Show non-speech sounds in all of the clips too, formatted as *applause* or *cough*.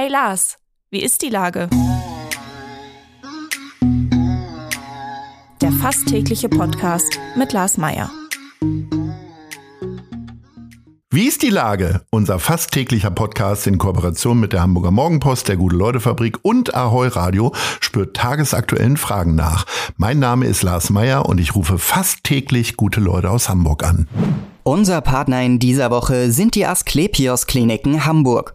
Hey Lars, wie ist die Lage? Der fast tägliche Podcast mit Lars Meier. Wie ist die Lage? Unser fast täglicher Podcast in Kooperation mit der Hamburger Morgenpost, der Gute-Leute-Fabrik und Ahoi Radio spürt tagesaktuellen Fragen nach. Mein Name ist Lars Meier und ich rufe fast täglich gute Leute aus Hamburg an. Unser Partner in dieser Woche sind die Asklepios Kliniken Hamburg.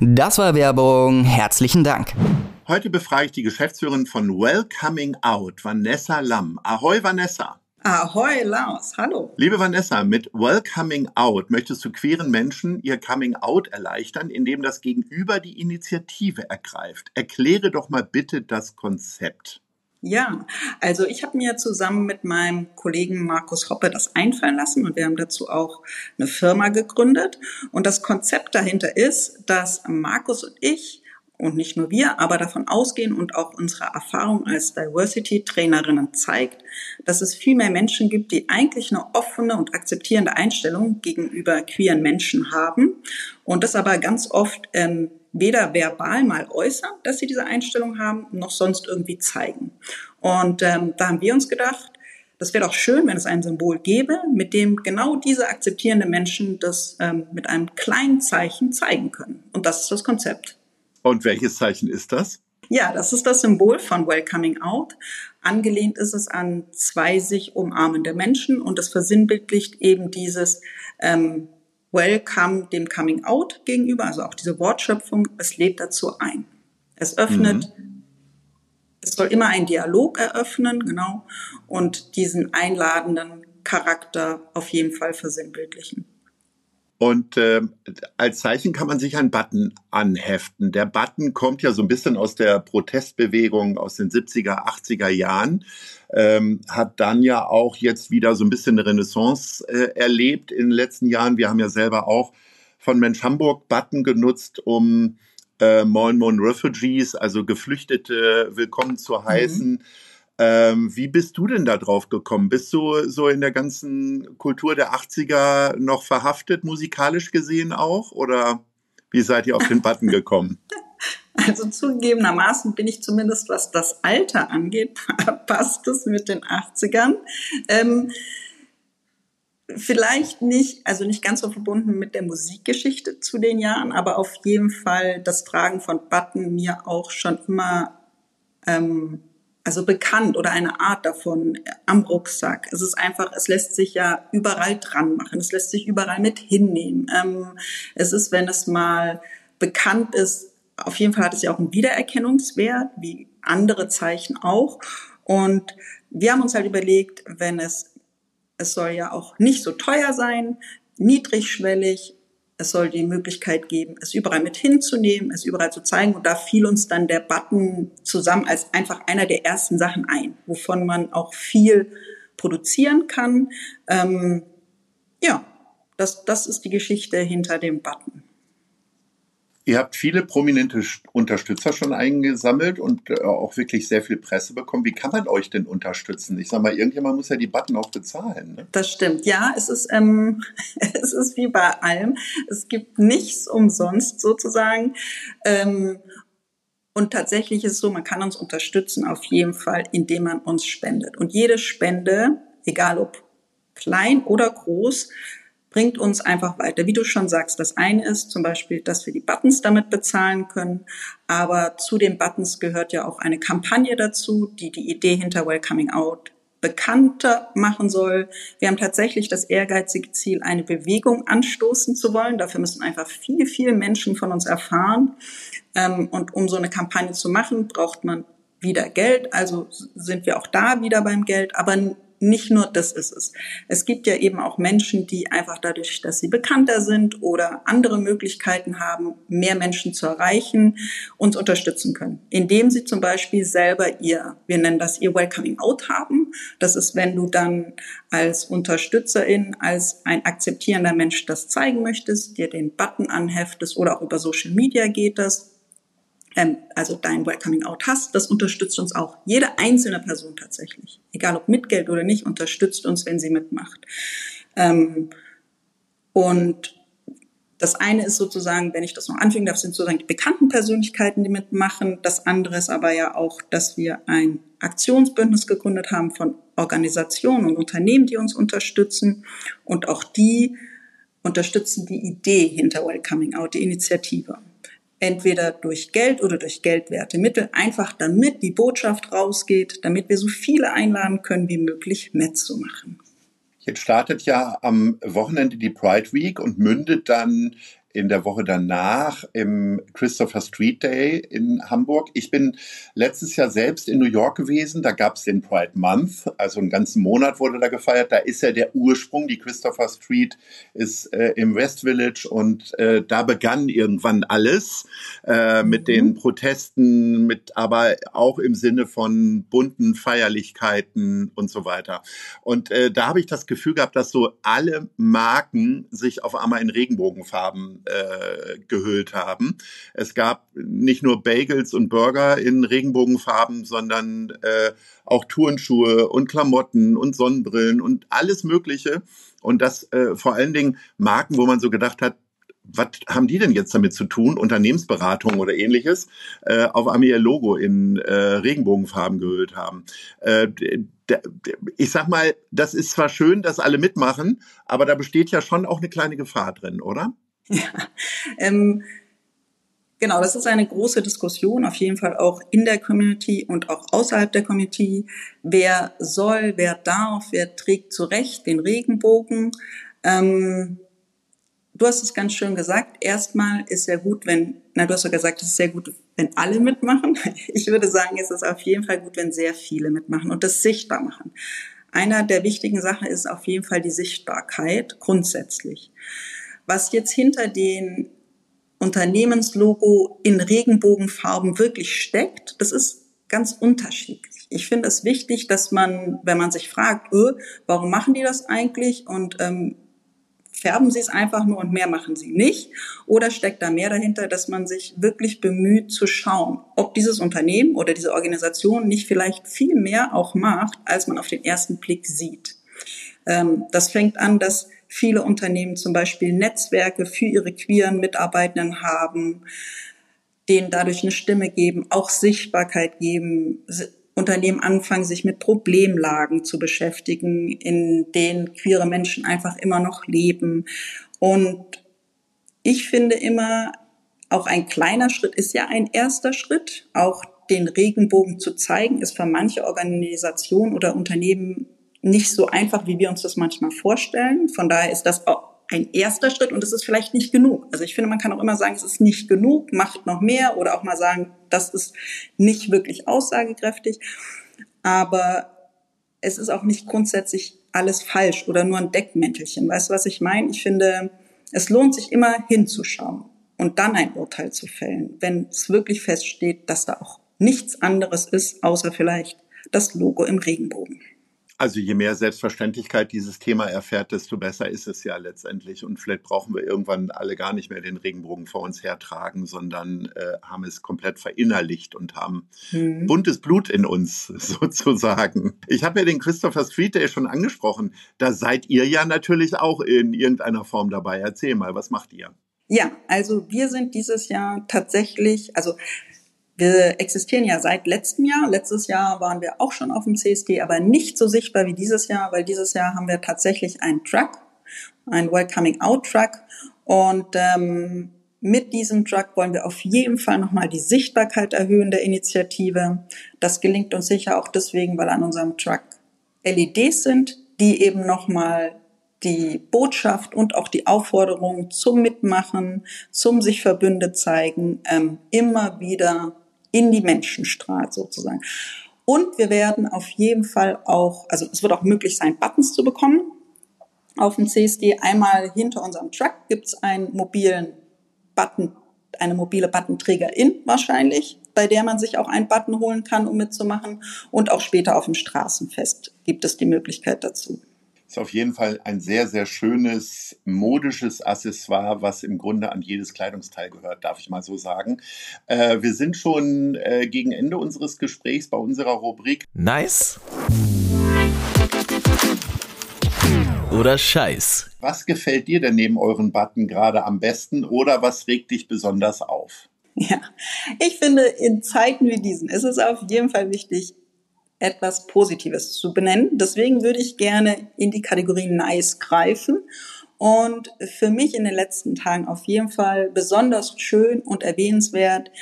Das war Werbung. Herzlichen Dank. Heute befrage ich die Geschäftsführerin von Welcoming Out, Vanessa Lamm. Ahoi, Vanessa. Ahoi, Lars. Hallo. Liebe Vanessa, mit Welcoming Out möchtest du queeren Menschen ihr Coming Out erleichtern, indem das Gegenüber die Initiative ergreift. Erkläre doch mal bitte das Konzept. Ja, also ich habe mir zusammen mit meinem Kollegen Markus Hoppe das einfallen lassen und wir haben dazu auch eine Firma gegründet. Und das Konzept dahinter ist, dass Markus und ich und nicht nur wir, aber davon ausgehen und auch unsere Erfahrung als Diversity-Trainerinnen zeigt, dass es viel mehr Menschen gibt, die eigentlich eine offene und akzeptierende Einstellung gegenüber queeren Menschen haben und das aber ganz oft ähm, weder verbal mal äußern, dass sie diese Einstellung haben, noch sonst irgendwie zeigen. Und ähm, da haben wir uns gedacht, das wäre doch schön, wenn es ein Symbol gäbe, mit dem genau diese akzeptierenden Menschen das ähm, mit einem kleinen Zeichen zeigen können. Und das ist das Konzept. Und welches Zeichen ist das? Ja, das ist das Symbol von Welcoming Out. Angelehnt ist es an zwei sich umarmende Menschen und es versinnbildlicht eben dieses ähm, Welcome dem Coming Out gegenüber, also auch diese Wortschöpfung, es lädt dazu ein. Es öffnet, mhm. es soll immer einen Dialog eröffnen, genau, und diesen einladenden Charakter auf jeden Fall versinnbildlichen. Und äh, als Zeichen kann man sich einen Button anheften. Der Button kommt ja so ein bisschen aus der Protestbewegung aus den 70er, 80er Jahren, ähm, hat dann ja auch jetzt wieder so ein bisschen eine Renaissance äh, erlebt in den letzten Jahren. Wir haben ja selber auch von Mensch Hamburg Button genutzt, um äh, Moin Moin Refugees, also Geflüchtete, willkommen zu heißen. Mhm ähm, wie bist du denn da drauf gekommen? Bist du so in der ganzen Kultur der 80er noch verhaftet, musikalisch gesehen auch? Oder wie seid ihr auf den Button gekommen? *laughs* *laughs* Also zugegebenermaßen bin ich zumindest, was das Alter angeht, *laughs* passt es mit den 80ern. Ähm, vielleicht nicht, also nicht ganz so verbunden mit der Musikgeschichte zu den Jahren, aber auf jeden Fall das Tragen von Button mir auch schon immer ähm, also bekannt oder eine Art davon am Rucksack. Es ist einfach, es lässt sich ja überall dran machen, es lässt sich überall mit hinnehmen. Ähm, es ist, wenn es mal bekannt ist, auf jeden Fall hat es ja auch einen Wiedererkennungswert, wie andere Zeichen auch. Und wir haben uns halt überlegt, wenn es, es soll ja auch nicht so teuer sein, niedrigschwellig, es soll die Möglichkeit geben, es überall mit hinzunehmen, es überall zu zeigen. Und da fiel uns dann der Button zusammen als einfach einer der ersten Sachen ein, wovon man auch viel produzieren kann. Ähm, ja, das, das ist die Geschichte hinter dem Button. Ihr habt viele prominente Unterstützer schon eingesammelt und äh, auch wirklich sehr viel Presse bekommen. Wie kann man euch denn unterstützen? Ich sag mal, irgendjemand muss ja die Button auch bezahlen. Ne? Das stimmt. Ja, es ist, ähm, *laughs* es ist wie bei allem. Es gibt nichts umsonst sozusagen. Ähm, und tatsächlich ist es so, man kann uns unterstützen auf jeden Fall, indem man uns spendet. Und jede Spende, egal ob klein oder groß, bringt uns einfach weiter. Wie du schon sagst, das eine ist zum Beispiel, dass wir die Buttons damit bezahlen können, aber zu den Buttons gehört ja auch eine Kampagne dazu, die die Idee hinter Welcoming Out bekannter machen soll. Wir haben tatsächlich das ehrgeizige Ziel, eine Bewegung anstoßen zu wollen. Dafür müssen einfach viele, viele Menschen von uns erfahren. Ähm, und um so eine Kampagne zu machen, braucht man wieder Geld. Also sind wir auch da wieder beim Geld. Aber nicht nur das ist es. Es gibt ja eben auch Menschen, die einfach dadurch, dass sie bekannter sind oder andere Möglichkeiten haben, mehr Menschen zu erreichen, uns unterstützen können. Indem sie zum Beispiel selber ihr, wir nennen das ihr Welcoming Out haben. Das ist, wenn du dann als Unterstützerin, als ein akzeptierender Mensch das zeigen möchtest, dir den Button anheftest oder auch über Social Media geht das, ähm, also dein Welcoming Out hast, das unterstützt uns auch. Jede einzelne Person tatsächlich, egal ob mit Geld oder nicht, unterstützt uns, wenn sie mitmacht. Ähm, und das eine ist sozusagen, wenn ich das noch anfügen darf, sind sozusagen die bekannten Persönlichkeiten, die mitmachen. Das andere ist aber ja auch, dass wir ein Aktionsbündnis gegründet haben von Organisationen und Unternehmen, die uns unterstützen. Und auch die unterstützen die Idee hinter Welcoming Out, die Initiative entweder durch Geld oder durch geldwerte Mittel, einfach damit die Botschaft rausgeht, damit wir so viele einladen können wie möglich mitzumachen. Jetzt startet ja am Wochenende die Pride Week und mündet dann in der Woche danach im Christopher Street Day in Hamburg. Ich bin letztes Jahr selbst in New York gewesen. Da gab es den Pride Month, also einen ganzen Monat wurde da gefeiert. Da ist ja der Ursprung. Die Christopher Street ist äh, im West Village und äh, da begann irgendwann alles äh, mit mhm. den Protesten, mit aber auch im Sinne von bunten Feierlichkeiten und so weiter. Und äh, da habe ich das Gefühl gehabt, dass so alle Marken sich auf einmal in Regenbogenfarben äh, gehüllt haben. Es gab nicht nur Bagels und Burger in Regenbogenfarben, sondern äh, auch Turnschuhe und Klamotten und Sonnenbrillen und alles Mögliche. Und das äh, vor allen Dingen Marken, wo man so gedacht hat, was haben die denn jetzt damit zu tun? Unternehmensberatung oder ähnliches, äh, auf einmal ihr Logo in äh, Regenbogenfarben gehüllt haben. Äh, ich sag mal, das ist zwar schön, dass alle mitmachen, aber da besteht ja schon auch eine kleine Gefahr drin, oder? *laughs* Ähm, genau, das ist eine große Diskussion, auf jeden Fall auch in der Community und auch außerhalb der Community. Wer soll, wer darf, wer trägt zu Recht den Regenbogen? Ähm, du hast es ganz schön gesagt. Erstmal ist sehr gut, wenn, na, du hast ja gesagt, es ist sehr gut, wenn alle mitmachen. *laughs* Ich würde sagen, es ist auf jeden Fall gut, wenn sehr viele mitmachen und das sichtbar machen. Einer der wichtigen Sachen ist auf jeden Fall die Sichtbarkeit grundsätzlich. Was jetzt hinter den Unternehmenslogo in Regenbogenfarben wirklich steckt, das ist ganz unterschiedlich. Ich finde es wichtig, dass man, wenn man sich fragt, öh, warum machen die das eigentlich und ähm, färben sie es einfach nur und mehr machen sie nicht? Oder steckt da mehr dahinter, dass man sich wirklich bemüht zu schauen, ob dieses Unternehmen oder diese Organisation nicht vielleicht viel mehr auch macht, als man auf den ersten Blick sieht? Ähm, das fängt an, dass viele Unternehmen zum Beispiel Netzwerke für ihre queeren Mitarbeitenden haben, denen dadurch eine Stimme geben, auch Sichtbarkeit geben, Unternehmen anfangen, sich mit Problemlagen zu beschäftigen, in denen queere Menschen einfach immer noch leben. Und ich finde immer, auch ein kleiner Schritt ist ja ein erster Schritt. Auch den Regenbogen zu zeigen, ist für manche Organisationen oder Unternehmen nicht so einfach, wie wir uns das manchmal vorstellen. Von daher ist das auch ein erster Schritt und es ist vielleicht nicht genug. Also ich finde, man kann auch immer sagen, es ist nicht genug, macht noch mehr oder auch mal sagen, das ist nicht wirklich aussagekräftig. Aber es ist auch nicht grundsätzlich alles falsch oder nur ein Deckmäntelchen. Weißt du, was ich meine? Ich finde, es lohnt sich immer hinzuschauen und dann ein Urteil zu fällen, wenn es wirklich feststeht, dass da auch nichts anderes ist, außer vielleicht das Logo im Regenbogen. Also je mehr Selbstverständlichkeit dieses Thema erfährt, desto besser ist es ja letztendlich. Und vielleicht brauchen wir irgendwann alle gar nicht mehr den Regenbogen vor uns hertragen, sondern äh, haben es komplett verinnerlicht und haben mhm. buntes Blut in uns *laughs* sozusagen. Ich habe ja den Christopher Street Day schon angesprochen. Da seid ihr ja natürlich auch in irgendeiner Form dabei. Erzähl mal, was macht ihr? Ja, also wir sind dieses Jahr tatsächlich, also wir existieren ja seit letztem Jahr. Letztes Jahr waren wir auch schon auf dem CSD, aber nicht so sichtbar wie dieses Jahr, weil dieses Jahr haben wir tatsächlich einen Truck, einen Welcoming Out Truck. Und ähm, mit diesem Truck wollen wir auf jeden Fall nochmal die Sichtbarkeit erhöhen der Initiative. Das gelingt uns sicher auch deswegen, weil an unserem Truck LEDs sind, die eben nochmal die Botschaft und auch die Aufforderung zum Mitmachen, zum sich Verbünde zeigen, ähm, immer wieder in die Menschen strahlt sozusagen. Und wir werden auf jeden Fall auch, also es wird auch möglich sein, Buttons zu bekommen auf dem CSD. Einmal hinter unserem Truck gibt es einen mobilen Button, eine mobile Buttenträgerin wahrscheinlich, bei der man sich auch einen Button holen kann, um mitzumachen. Und auch später auf dem Straßenfest gibt es die Möglichkeit dazu. Ist auf jeden Fall ein sehr, sehr schönes modisches Accessoire, was im Grunde an jedes Kleidungsteil gehört, darf ich mal so sagen. Äh, wir sind schon äh, gegen Ende unseres Gesprächs bei unserer Rubrik. Nice oder Scheiß. Was gefällt dir denn neben euren Button gerade am besten oder was regt dich besonders auf? Ja, ich finde, in Zeiten wie diesen ist es auf jeden Fall wichtig, etwas Positives zu benennen. Deswegen würde ich gerne in die Kategorie Nice greifen. Und für mich in den letzten Tagen auf jeden Fall besonders schön und erwähnenswert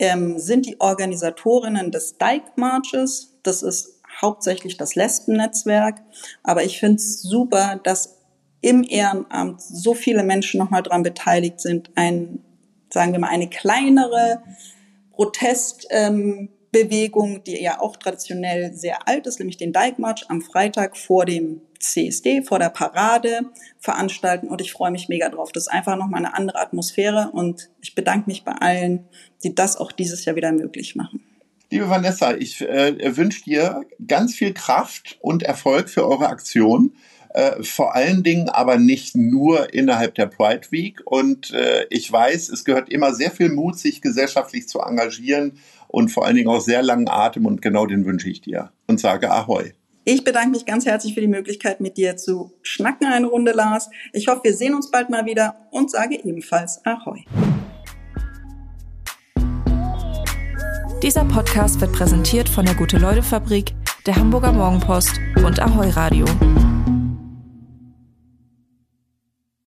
ähm, sind die Organisatorinnen des Dyke Marches. Das ist hauptsächlich das Lesben-Netzwerk. Aber ich finde es super, dass im Ehrenamt so viele Menschen nochmal dran beteiligt sind, ein, sagen wir mal, eine kleinere Protest, ähm, Bewegung, die ja auch traditionell sehr alt ist, nämlich den Dyke March am Freitag vor dem CSD, vor der Parade veranstalten und ich freue mich mega drauf. Das ist einfach nochmal eine andere Atmosphäre und ich bedanke mich bei allen, die das auch dieses Jahr wieder möglich machen. Liebe Vanessa, ich äh, wünsche dir ganz viel Kraft und Erfolg für eure Aktion. Äh, vor allen Dingen aber nicht nur innerhalb der Pride Week. Und äh, ich weiß, es gehört immer sehr viel Mut, sich gesellschaftlich zu engagieren und vor allen Dingen auch sehr langen Atem. Und genau den wünsche ich dir und sage Ahoi. Ich bedanke mich ganz herzlich für die Möglichkeit, mit dir zu schnacken eine Runde, Lars. Ich hoffe, wir sehen uns bald mal wieder und sage ebenfalls Ahoi. Dieser Podcast wird präsentiert von der Gute-Leute-Fabrik, der Hamburger Morgenpost und Ahoi Radio.